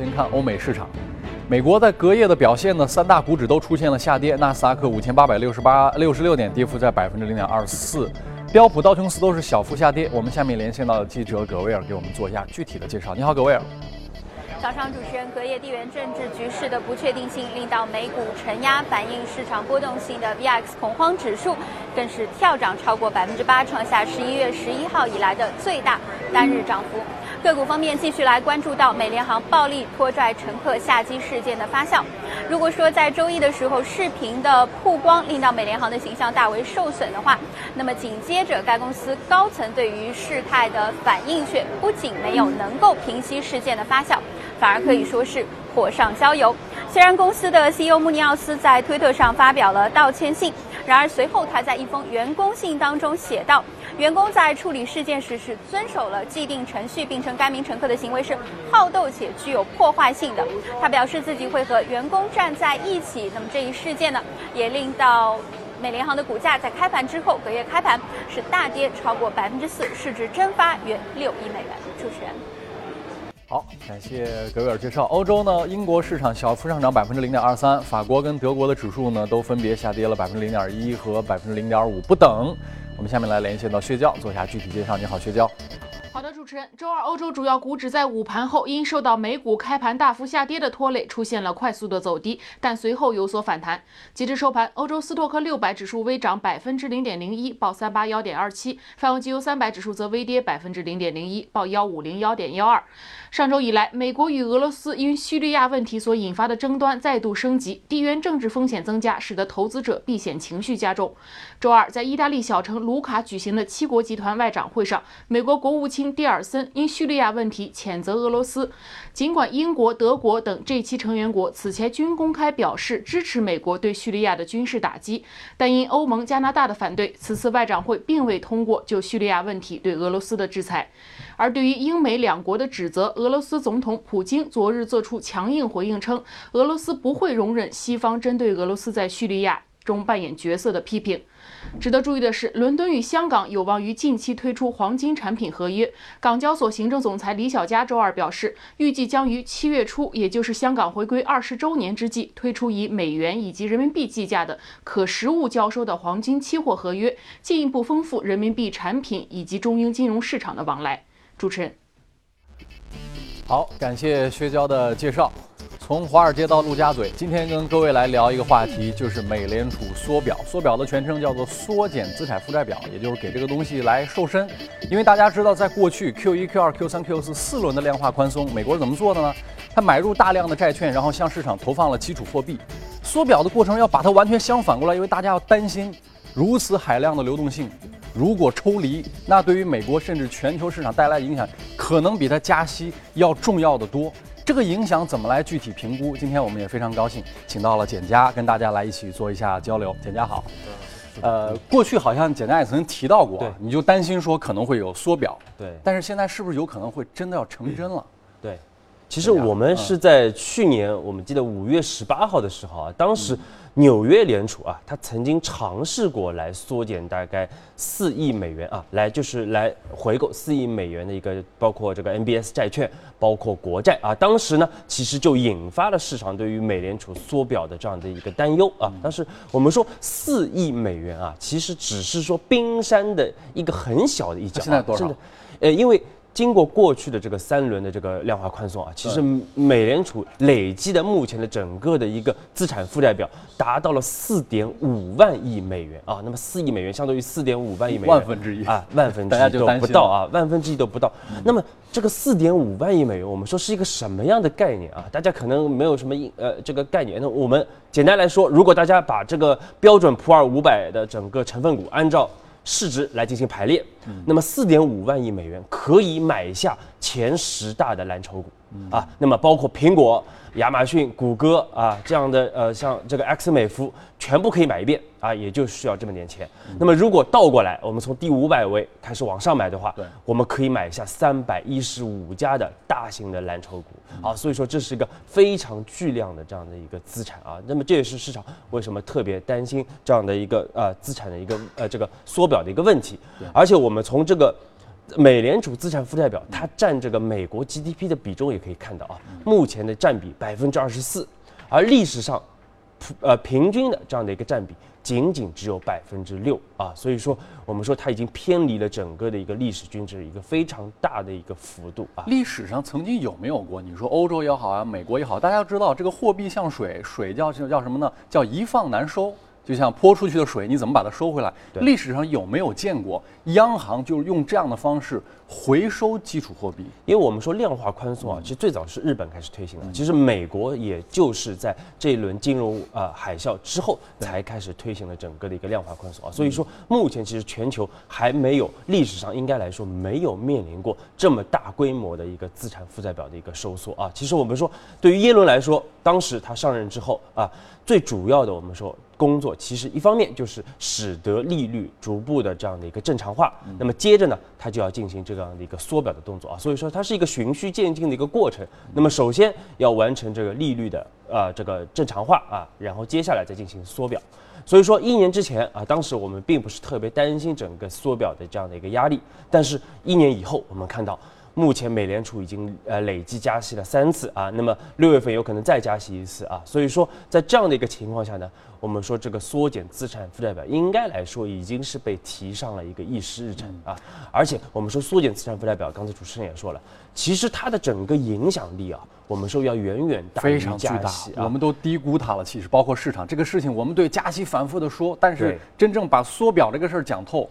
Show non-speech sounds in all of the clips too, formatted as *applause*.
先看欧美市场，美国在隔夜的表现呢，三大股指都出现了下跌，纳斯达克五千八百六十八六十六点，跌幅在百分之零点二四，标普道琼斯都是小幅下跌。我们下面连线到记者葛威尔，给我们做一下具体的介绍。你好，葛威尔。早上，主持人，隔夜地缘政治局势的不确定性令到美股承压，反映市场波动性的 VIX 恐慌指数更是跳涨超过百分之八，创下十一月十一号以来的最大单日涨幅。个股方面，继续来关注到美联航暴力拖拽乘客下机事件的发酵。如果说在周一的时候，视频的曝光令到美联航的形象大为受损的话，那么紧接着该公司高层对于事态的反应却不仅没有能够平息事件的发酵。反而可以说是火上浇油。虽然公司的 CEO 穆尼奥斯在推特上发表了道歉信，然而随后他在一封员工信当中写道：“员工在处理事件时是遵守了既定程序，并称该名乘客的行为是好斗且具有破坏性的。”他表示自己会和员工站在一起。那么这一事件呢，也令到美联航的股价在开盘之后隔夜开盘是大跌超过百分之四，市值蒸发约六亿美元。主持人。好，感谢格威尔介绍。欧洲呢，英国市场小幅上涨百分之零点二三，法国跟德国的指数呢都分别下跌了百分之零点一和百分之零点五不等。我们下面来连线到薛娇，做一下具体介绍。你好，薛娇。周二欧洲主要股指在午盘后因受到美股开盘大幅下跌的拖累，出现了快速的走低，但随后有所反弹。截至收盘，欧洲斯托克六百指数微涨百分之零点零一，报三八幺点二七；泛欧绩优三百指数则微跌百分之零点零一，报幺五零幺点幺二。上周以来，美国与俄罗斯因叙利亚问题所引发的争端再度升级，地缘政治风险增加，使得投资者避险情绪加重。周二，在意大利小城卢卡举行的七国集团外长会上，美国国务卿。蒂尔森因叙利亚问题谴责俄罗斯。尽管英国、德国等这期成员国此前均公开表示支持美国对叙利亚的军事打击，但因欧盟、加拿大的反对，此次外长会并未通过就叙利亚问题对俄罗斯的制裁。而对于英美两国的指责，俄罗斯总统普京昨日作出强硬回应，称俄罗斯不会容忍西方针对俄罗斯在叙利亚中扮演角色的批评。值得注意的是，伦敦与香港有望于近期推出黄金产品合约。港交所行政总裁李小加周二表示，预计将于七月初，也就是香港回归二十周年之际，推出以美元以及人民币计价的可实物交收的黄金期货合约，进一步丰富人民币产品以及中英金融市场的往来。主持人，好，感谢薛娇的介绍。从华尔街到陆家嘴，今天跟各位来聊一个话题，就是美联储缩表。缩表的全称叫做缩减资产负债表，也就是给这个东西来瘦身。因为大家知道，在过去 Q 一、Q 二、Q 三、Q 四四轮的量化宽松，美国是怎么做的呢？他买入大量的债券，然后向市场投放了基础货币。缩表的过程要把它完全相反过来，因为大家要担心，如此海量的流动性如果抽离，那对于美国甚至全球市场带来的影响，可能比它加息要重要的多。这个影响怎么来具体评估？今天我们也非常高兴，请到了简佳跟大家来一起做一下交流。简佳好，呃，过去好像简家也曾经提到过，你就担心说可能会有缩表，对，但是现在是不是有可能会真的要成真了？对，其实我们是在去年，我们记得五月十八号的时候啊，当时。纽约联储啊，它曾经尝试过来缩减大概四亿美元啊，来就是来回购四亿美元的一个，包括这个 MBS 债券，包括国债啊。当时呢，其实就引发了市场对于美联储缩表的这样的一个担忧啊。但是我们说四亿美元啊，其实只是说冰山的一个很小的一角。现在多少？呃，因为。经过过去的这个三轮的这个量化宽松啊，其实美联储累计的目前的整个的一个资产负债表达到了四点五万亿美元啊。那么四亿美元相当于四点五万亿美元，万分之一啊，万分之一都不到啊，*laughs* 万分之一都不到。那么这个四点五万亿美元，我们说是一个什么样的概念啊？大家可能没有什么呃这个概念。那我们简单来说，如果大家把这个标准普尔五百的整个成分股按照市值来进行排列，那么四点五万亿美元可以买下前十大的蓝筹股啊，那么包括苹果。亚马逊、谷歌啊，这样的呃，像这个 X 美孚，全部可以买一遍啊，也就需要这么点钱。那么如果倒过来，我们从第五百位开始往上买的话，对，我们可以买下三百一十五家的大型的蓝筹股啊。所以说这是一个非常巨量的这样的一个资产啊。那么这也是市场为什么特别担心这样的一个呃资产的一个呃这个缩表的一个问题。而且我们从这个。美联储资产负债表它占这个美国 GDP 的比重也可以看到啊，目前的占比百分之二十四，而历史上，呃平均的这样的一个占比。仅仅只有百分之六啊，所以说我们说它已经偏离了整个的一个历史均值一个非常大的一个幅度啊。历史上曾经有没有过？你说欧洲也好啊，美国也好，大家要知道这个货币像水，水叫叫什么呢？叫一放难收。就像泼出去的水，你怎么把它收回来？历史上有没有见过央行就是用这样的方式回收基础货币？因为我们说量化宽松啊，其实最早是日本开始推行的，其实美国也就是在这一轮金融呃海啸之后才开始推行了整个的一个量化宽松啊。所以说，目前其实全球还没有历史上应该来说没有面临过这么大规模的一个资产负债表的一个收缩啊。其实我们说，对于耶伦来说，当时他上任之后啊。最主要的，我们说工作，其实一方面就是使得利率逐步的这样的一个正常化，那么接着呢，它就要进行这样的一个缩表的动作啊，所以说它是一个循序渐进的一个过程。那么首先要完成这个利率的呃这个正常化啊，然后接下来再进行缩表。所以说一年之前啊，当时我们并不是特别担心整个缩表的这样的一个压力，但是一年以后，我们看到。目前美联储已经呃累计加息了三次啊，那么六月份有可能再加息一次啊，所以说在这样的一个情况下呢，我们说这个缩减资产负债表应该来说已经是被提上了一个议事日程啊，而且我们说缩减资产负债表，刚才主持人也说了，其实它的整个影响力啊，我们说要远远大于加息啊，我们都低估它了，其实包括市场这个事情，我们对加息反复的说，但是真正把缩表这个事儿讲透。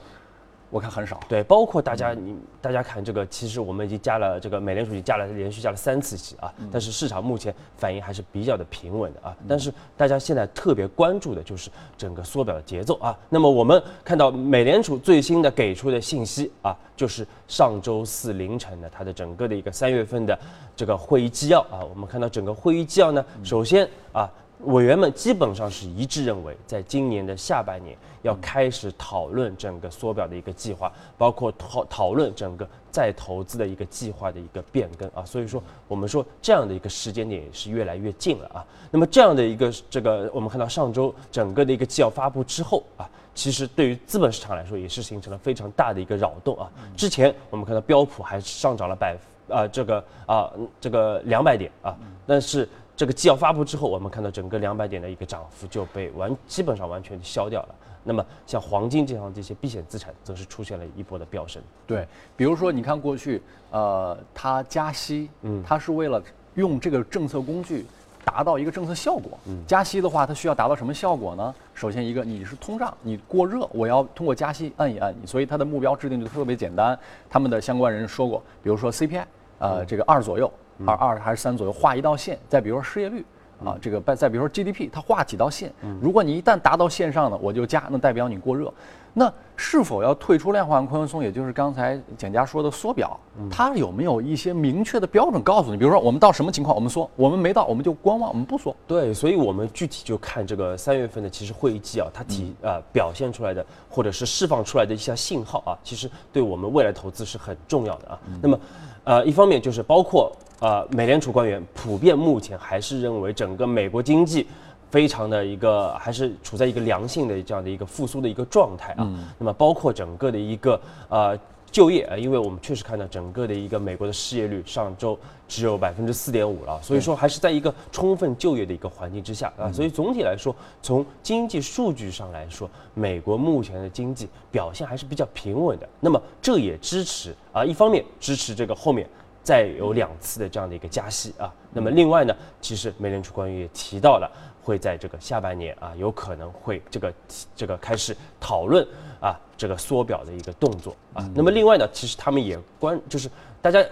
我看很少，对，包括大家，你大家看这个，其实我们已经加了这个美联储已经加了连续加了三次息啊，但是市场目前反应还是比较的平稳的啊。但是大家现在特别关注的就是整个缩表的节奏啊。那么我们看到美联储最新的给出的信息啊，就是上周四凌晨的它的整个的一个三月份的这个会议纪要啊。我们看到整个会议纪要呢，首先啊。委员们基本上是一致认为，在今年的下半年要开始讨论整个缩表的一个计划，包括讨讨论整个再投资的一个计划的一个变更啊。所以说，我们说这样的一个时间点也是越来越近了啊。那么这样的一个这个，我们看到上周整个的一个纪要发布之后啊，其实对于资本市场来说也是形成了非常大的一个扰动啊。之前我们看到标普还是上涨了百啊这个啊这个两百点啊，但是。这个纪要发布之后，我们看到整个两百点的一个涨幅就被完基本上完全消掉了。那么像黄金这样这些避险资产，则是出现了一波的飙升。对，比如说你看过去，呃，它加息，嗯，它是为了用这个政策工具达到一个政策效果。嗯，加息的话，它需要达到什么效果呢？首先一个，你是通胀，你过热，我要通过加息按一按你，所以它的目标制定就特别简单。他们的相关人说过，比如说 CPI，呃，这个二左右。二二还是三左右，画一道线。再比如说失业率，啊，这个再再比如说 GDP，它画几道线。如果你一旦达到线上呢，我就加，那代表你过热。那是否要退出量化宽松，也就是刚才简家说的缩表，它有没有一些明确的标准告诉你？比如说我们到什么情况我们缩，我们没到我们就观望，我们不缩。对，所以我们具体就看这个三月份的其实会议纪要，它体啊表现出来的或者是释放出来的一些信号啊，其实对我们未来投资是很重要的啊。那么，呃，一方面就是包括。呃，美联储官员普遍目前还是认为整个美国经济非常的一个还是处在一个良性的这样的一个复苏的一个状态啊。那么包括整个的一个呃就业啊，因为我们确实看到整个的一个美国的失业率上周只有百分之四点五了，所以说还是在一个充分就业的一个环境之下啊。所以总体来说，从经济数据上来说，美国目前的经济表现还是比较平稳的。那么这也支持啊，一方面支持这个后面。再有两次的这样的一个加息啊，那么另外呢，其实美联储官员也提到了，会在这个下半年啊，有可能会这个这个开始讨论啊这个缩表的一个动作啊。那么另外呢，其实他们也关就是大家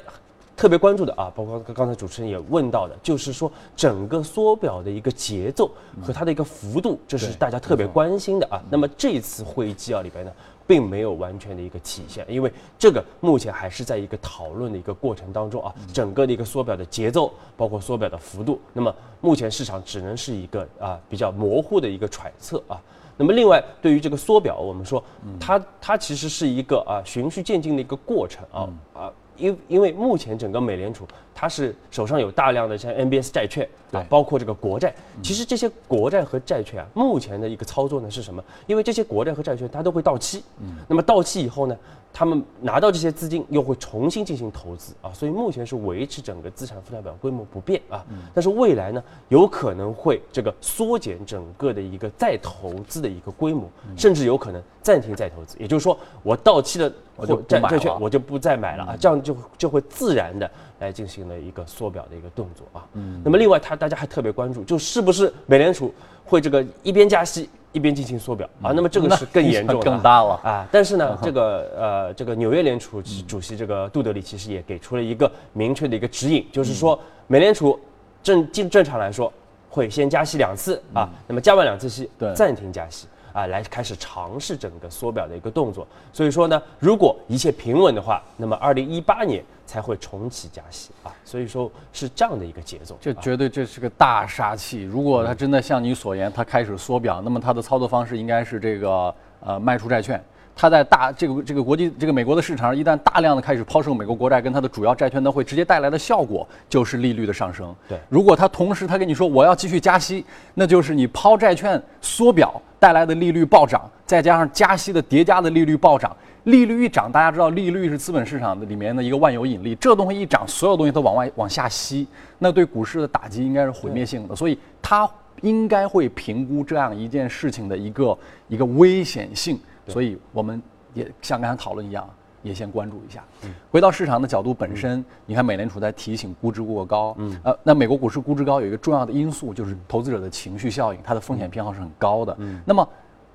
特别关注的啊，包括刚才主持人也问到的，就是说整个缩表的一个节奏和它的一个幅度，这是大家特别关心的啊。那么这次会议纪要里边呢？并没有完全的一个体现，因为这个目前还是在一个讨论的一个过程当中啊，整个的一个缩表的节奏，包括缩表的幅度，那么目前市场只能是一个啊比较模糊的一个揣测啊。那么另外，对于这个缩表，我们说它它其实是一个啊循序渐进的一个过程啊啊。因因为目前整个美联储它是手上有大量的像 MBS 债券啊，包括这个国债。其实这些国债和债券啊，目前的一个操作呢是什么？因为这些国债和债券它都会到期，嗯，那么到期以后呢，他们拿到这些资金又会重新进行投资啊，所以目前是维持整个资产负债表规模不变啊。但是未来呢，有可能会这个缩减整个的一个再投资的一个规模，甚至有可能暂停再投资。也就是说，我到期的我就债债券我就不再买了啊，这样就就会自然的来进行了一个缩表的一个动作啊。那么另外，他大家还特别关注，就是不是美联储会这个一边加息一边进行缩表。啊？那么这个是更严重更大了。啊！但是呢，这个呃，这个纽约联储主席这个杜德利其实也给出了一个明确的一个指引，就是说美联储正正正常来说会先加息两次啊，那么加完两次息对。暂停加息。啊，来开始尝试整个缩表的一个动作。所以说呢，如果一切平稳的话，那么二零一八年才会重启加息啊。所以说是这样的一个节奏。啊这绝对这是个大杀器。如果他真的像你所言，他开始缩表，那么他的操作方式应该是这个呃卖出债券。它在大这个这个国际这个美国的市场上，一旦大量的开始抛售美国国债跟它的主要债券，那会直接带来的效果就是利率的上升。对如果它同时它跟你说我要继续加息，那就是你抛债券缩表带来的利率暴涨，再加上加息的叠加的利率暴涨。利率一涨，大家知道利率是资本市场的里面的一个万有引力，这东西一涨，所有东西都往外往下吸，那对股市的打击应该是毁灭性的，所以它应该会评估这样一件事情的一个一个危险性，所以我们也像刚才讨论一样，也先关注一下。回到市场的角度本身，你看美联储在提醒估值过高，嗯，呃，那美国股市估值高有一个重要的因素就是投资者的情绪效应，它的风险偏好是很高的，嗯，那么。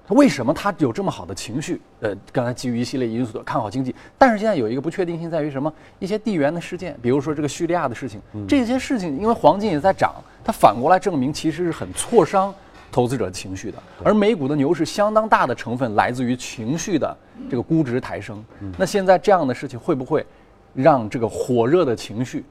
为什么它有这么好的情绪？呃，刚才基于一系列因素的看好经济，但是现在有一个不确定性在于什么？一些地缘的事件，比如说这个叙利亚的事情，这些事情因为黄金也在涨，它反过来证明其实是很挫伤投资者情绪的。而美股的牛市相当大的成分来自于情绪的这个估值抬升。那现在这样的事情会不会让这个火热的情绪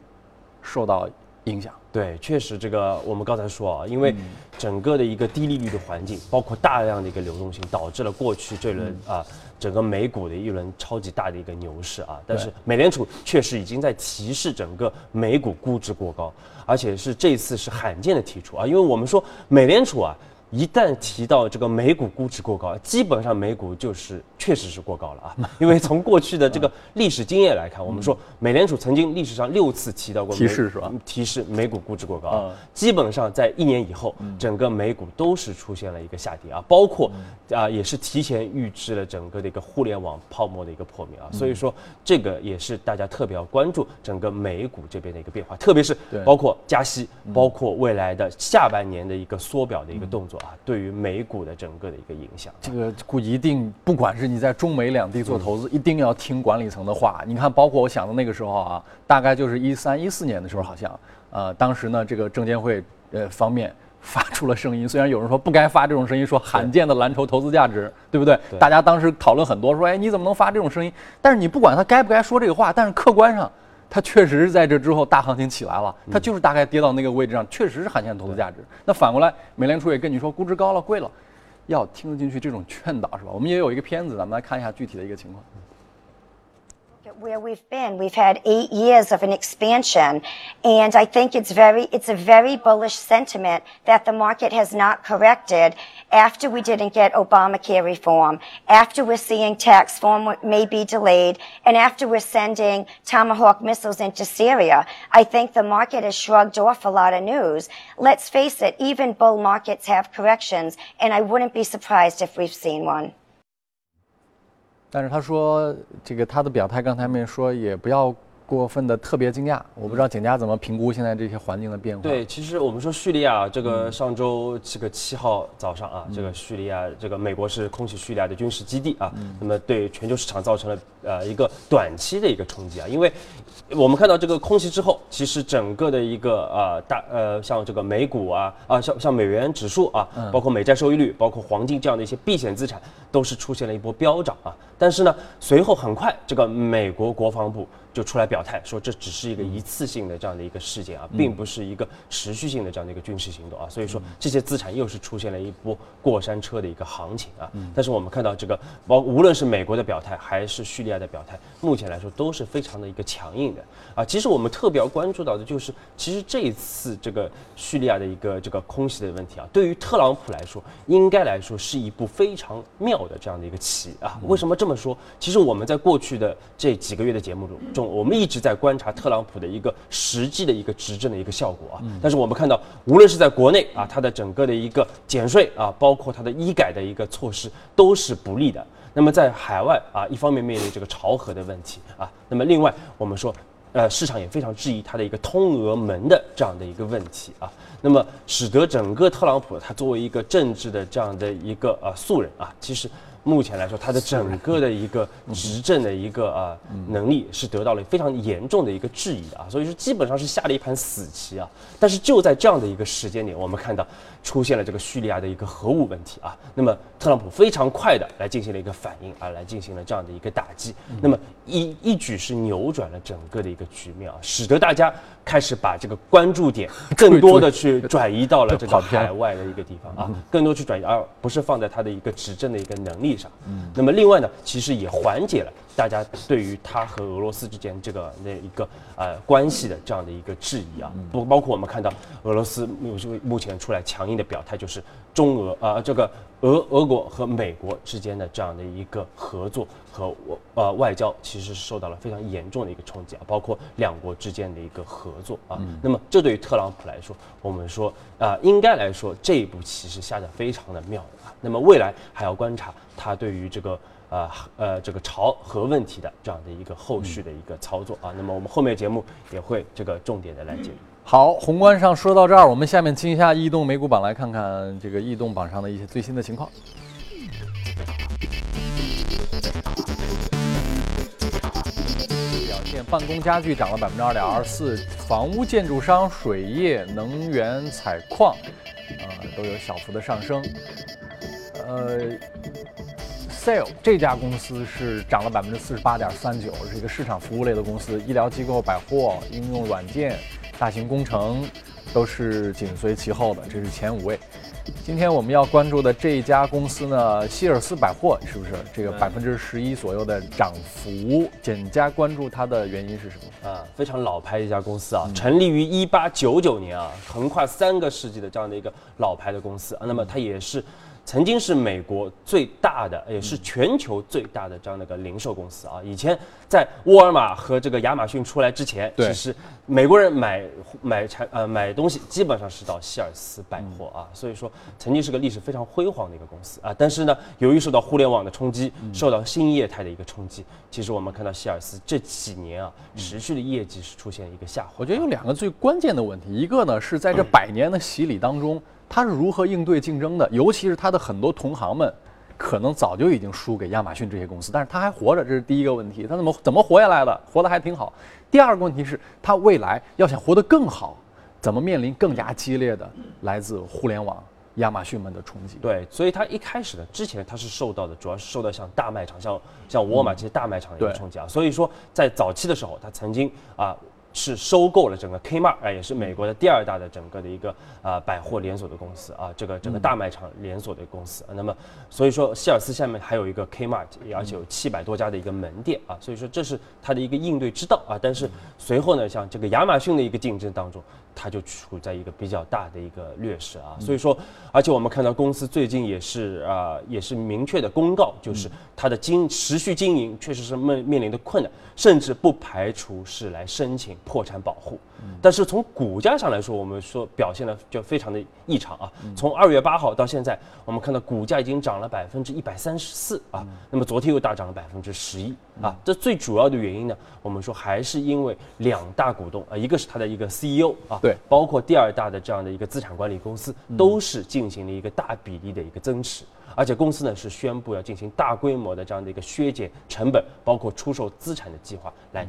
受到影响？对，确实，这个我们刚才说啊，因为整个的一个低利率的环境，包括大量的一个流动性，导致了过去这轮啊整个美股的一轮超级大的一个牛市啊。但是美联储确实已经在提示整个美股估值过高，而且是这次是罕见的提出啊，因为我们说美联储啊。一旦提到这个美股估值过高，基本上美股就是确实是过高了啊。*laughs* 因为从过去的这个历史经验来看，我们说美联储曾经历史上六次提到过提示是吧？提示美股估值过高基本上在一年以后，整个美股都是出现了一个下跌啊，包括啊也是提前预知了整个的一个互联网泡沫的一个破灭啊。所以说这个也是大家特别要关注整个美股这边的一个变化，特别是包括加息，包括未来的下半年的一个缩表的一个动作啊，对于美股的整个的一个影响。这个股一定，不管是你在中美两地做投资，一定要听管理层的话。你看，包括我想的那个时候啊，大概就是一三一四年的时候，好像，呃，当时呢，这个证监会呃方面 *laughs* 发出了声音，虽然有人说不该发这种声音，说罕见的蓝筹投资价值，对不对？对大家当时讨论很多，说，哎，你怎么能发这种声音？但是你不管他该不该说这个话，但是客观上。它确实是在这之后大行情起来了，它就是大概跌到那个位置上，确实是罕见的投资价值。那反过来，美联储也跟你说估值高了、贵了，要听得进去这种劝导是吧？我们也有一个片子，咱们来看一下具体的一个情况。Where we've been. We've had eight years of an expansion, and I think it's very, it's a very bullish sentiment that the market has not corrected after we didn't get Obamacare reform, after we're seeing tax reform may be delayed, and after we're sending Tomahawk missiles into Syria. I think the market has shrugged off a lot of news. Let's face it, even bull markets have corrections, and I wouldn't be surprised if we've seen one. 但是他说，这个他的表态，刚才没说也不要过分的特别惊讶。我不知道景家怎么评估现在这些环境的变化。对，其实我们说叙利亚这个上周这个七号早上啊，这个叙利亚这个美国是空袭叙利亚的军事基地啊，那么对全球市场造成了呃一个短期的一个冲击啊，因为我们看到这个空袭之后，其实整个的一个呃大呃像这个美股啊啊像像美元指数啊，包括美债收益率，包括黄金这样的一些避险资产，都是出现了一波飙涨啊。但是呢，随后很快这个美国国防部就出来表表态说这只是一个一次性的这样的一个事件啊，并不是一个持续性的这样的一个军事行动啊，所以说这些资产又是出现了一波过山车的一个行情啊。但是我们看到这个，包无论是美国的表态还是叙利亚的表态，目前来说都是非常的一个强硬的啊。其实我们特别要关注到的就是，其实这一次这个叙利亚的一个这个空袭的问题啊，对于特朗普来说，应该来说是一步非常妙的这样的一个棋啊。为什么这么说？其实我们在过去的这几个月的节目中中，我们一直在观察特朗普的一个实际的一个执政的一个效果啊。但是我们看到，无论是在国内啊，它的整个的一个减税啊，包括它的医改的一个措施，都是不利的。那么在海外啊，一方面面临这个朝核的问题啊，那么另外我们说，呃，市场也非常质疑它的一个通俄门的这样的一个问题啊。那么使得整个特朗普他作为一个政治的这样的一个呃素人啊，其实。目前来说，他的整个的一个执政的一个啊能力是得到了非常严重的一个质疑的啊，所以说基本上是下了一盘死棋啊。但是就在这样的一个时间点，我们看到出现了这个叙利亚的一个核武问题啊，那么特朗普非常快的来进行了一个反应啊，来进行了这样的一个打击，那么一一举是扭转了整个的一个局面啊，使得大家开始把这个关注点更多的去转移到了这个海外的一个地方啊，更多去转移，而不是放在他的一个执政的一个能力。上，嗯，那么另外呢，其实也缓解了大家对于他和俄罗斯之间这个那一个呃关系的这样的一个质疑啊，不包括我们看到俄罗斯目目前出来强硬的表态，就是中俄啊这个俄俄国和美国之间的这样的一个合作和我呃外交，其实是受到了非常严重的一个冲击啊，包括两国之间的一个合作啊，那么这对于特朗普来说，我们说啊，应该来说这一步棋是下的非常的妙啊，那么未来还要观察。他对于这个啊呃这个朝核问题的这样的一个后续的一个操作啊，那么我们后面节目也会这个重点的来解读。好，宏观上说到这儿，我们下面听一下异动美股榜，来看看这个异动榜上的一些最新的情况。表现：办公家具涨了百分之二点二四，房屋建筑商、水业、能源、采矿，呃都有小幅的上升。呃，Sale 这家公司是涨了百分之四十八点三九，是一个市场服务类的公司，医疗机构、百货、应用软件、大型工程都是紧随其后的，这是前五位。今天我们要关注的这一家公司呢，希尔斯百货是不是这个百分之十一左右的涨幅？简家关注它的原因是什么？啊，非常老牌一家公司啊，成立于一八九九年啊，横跨三个世纪的这样的一个老牌的公司啊，那么它也是。曾经是美国最大的，也是全球最大的这样的一个零售公司啊。以前在沃尔玛和这个亚马逊出来之前，其实美国人买买产呃买东西基本上是到希尔斯百货啊。所以说，曾经是个历史非常辉煌的一个公司啊。但是呢，由于受到互联网的冲击，受到新业态的一个冲击，其实我们看到希尔斯这几年啊，持续的业绩是出现一个下滑。我觉得有两个最关键的问题，一个呢是在这百年的洗礼当中。它是如何应对竞争的？尤其是他的很多同行们，可能早就已经输给亚马逊这些公司，但是他还活着，这是第一个问题。他怎么怎么活下来的？活得还挺好。第二个问题是，他未来要想活得更好，怎么面临更加激烈的来自互联网、亚马逊们的冲击？对，所以他一开始呢，之前他是受到的，主要是受到像大卖场、像像沃尔玛这些大卖场的一个冲击啊。所以说，在早期的时候，他曾经啊。是收购了整个 Kmart 啊，也是美国的第二大的整个的一个啊百货连锁的公司啊，这个整个大卖场连锁的公司。那么，所以说希尔斯下面还有一个 Kmart，而且有七百多家的一个门店啊，所以说这是它的一个应对之道啊。但是随后呢，像这个亚马逊的一个竞争当中。它就处在一个比较大的一个劣势啊，所以说，而且我们看到公司最近也是啊，也是明确的公告，就是它的经持续经营确实是面面临的困难，甚至不排除是来申请破产保护。但是从股价上来说，我们说表现的就非常的异常啊。从二月八号到现在，我们看到股价已经涨了百分之一百三十四啊，那么昨天又大涨了百分之十一啊。这最主要的原因呢，我们说还是因为两大股东啊，一个是它的一个 CEO 啊。对，包括第二大的这样的一个资产管理公司，都是进行了一个大比例的一个增持，而且公司呢是宣布要进行大规模的这样的一个削减成本，包括出售资产的计划，来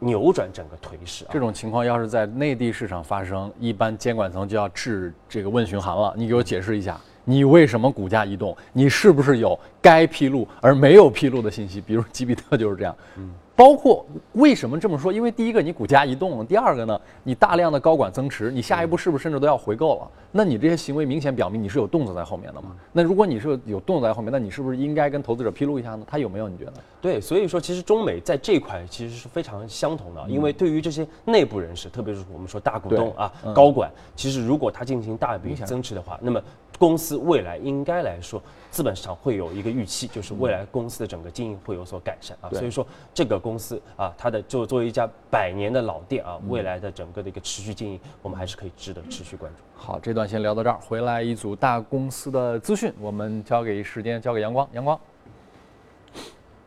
扭转整个颓势。这种情况要是在内地市场发生，一般监管层就要治这个问询函了。你给我解释一下，你为什么股价异动？你是不是有该披露而没有披露的信息，比如吉比特就是这样。嗯。包括为什么这么说？因为第一个你股价移动，第二个呢，你大量的高管增持，你下一步是不是甚至都要回购了？那你这些行为明显表明你是有动作在后面的嘛？那如果你是有动作在后面，那你是不是应该跟投资者披露一下呢？他有没有？你觉得？对，所以说其实中美在这块其实是非常相同的，因为对于这些内部人士，特别是我们说大股东啊、高管，其实如果他进行大笔增持的话，那么。公司未来应该来说，资本市场会有一个预期，就是未来公司的整个经营会有所改善啊。所以说，这个公司啊，它的就作为一家百年的老店啊，未来的整个的一个持续经营，我们还是可以值得持续关注。好，这段先聊到这儿，回来一组大公司的资讯，我们交给时间，交给阳光，阳光。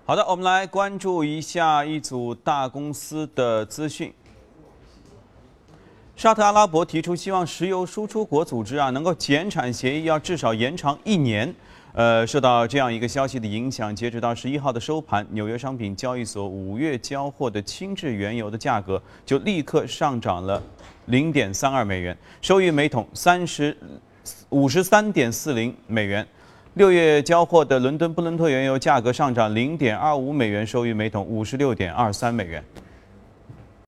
好的，我们来关注一下一组大公司的资讯。沙特阿拉伯提出希望石油输出国组织啊能够减产协议要至少延长一年。呃，受到这样一个消息的影响，截止到十一号的收盘，纽约商品交易所五月交货的轻质原油的价格就立刻上涨了零点三二美元，收于每桶三十五十三点四零美元。六月交货的伦敦布伦特原油价格上涨零点二五美元，收于每桶五十六点二三美元。